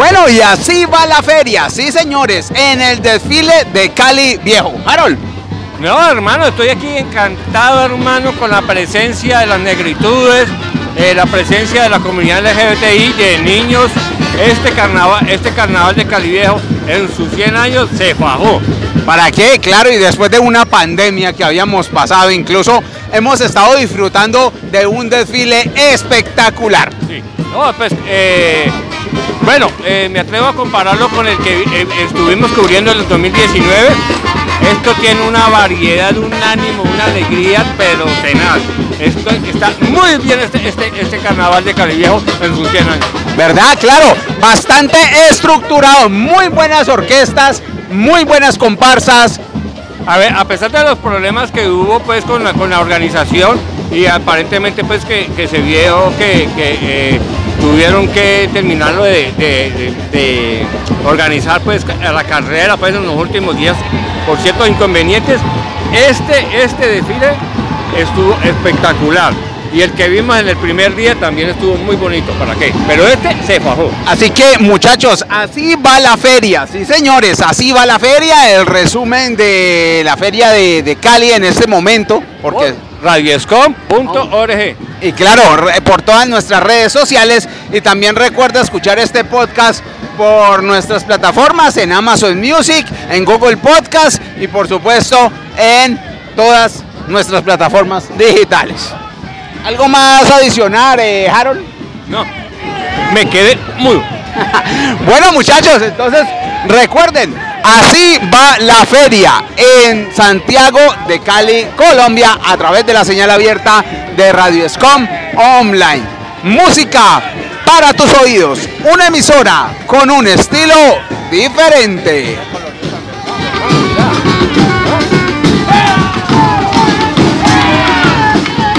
Bueno, y así va la feria, sí señores, en el desfile de Cali Viejo. Harold. No, hermano, estoy aquí encantado, hermano, con la presencia de las negritudes, eh, la presencia de la comunidad LGBTI, de niños. Este carnaval, este carnaval de Cali Viejo en sus 100 años se fajó. ¿Para qué? Claro, y después de una pandemia que habíamos pasado, incluso hemos estado disfrutando de un desfile espectacular. Sí. No, pues, eh, bueno, eh, me atrevo a compararlo con el que eh, estuvimos cubriendo en el 2019. Esto tiene una variedad, un ánimo, una alegría, pero tenaz. Esto está muy bien este, este, este carnaval de Cali Viejo en sus 100 años. ¿Verdad? Claro, bastante estructurado, muy buenas orquestas, muy buenas comparsas. A ver, a pesar de los problemas que hubo pues con la, con la organización y aparentemente pues que, que se vio que, que, eh, tuvieron que terminarlo de, de- de- de organizar pues la carrera pues en los últimos días por ciertos inconvenientes, este, este desfile estuvo espectacular. Y el que vimos en el primer día también estuvo muy bonito, ¿para qué? Pero este se fajó. Así que muchachos, así va la feria, sí señores, así va la feria, el resumen de la feria de, de Cali en este momento, porque... Radioscom.org Y claro, por todas nuestras redes sociales y también recuerda escuchar este podcast por nuestras plataformas en Amazon Music, en Google Podcast y por supuesto en todas nuestras plataformas digitales. ¿Algo más adicional, eh, Harold? No, me quedé mudo. Bueno muchachos, entonces recuerden, así va la feria en Santiago de Cali, Colombia, a través de la señal abierta de Radio Escom Online. Música para tus oídos, una emisora con un estilo diferente.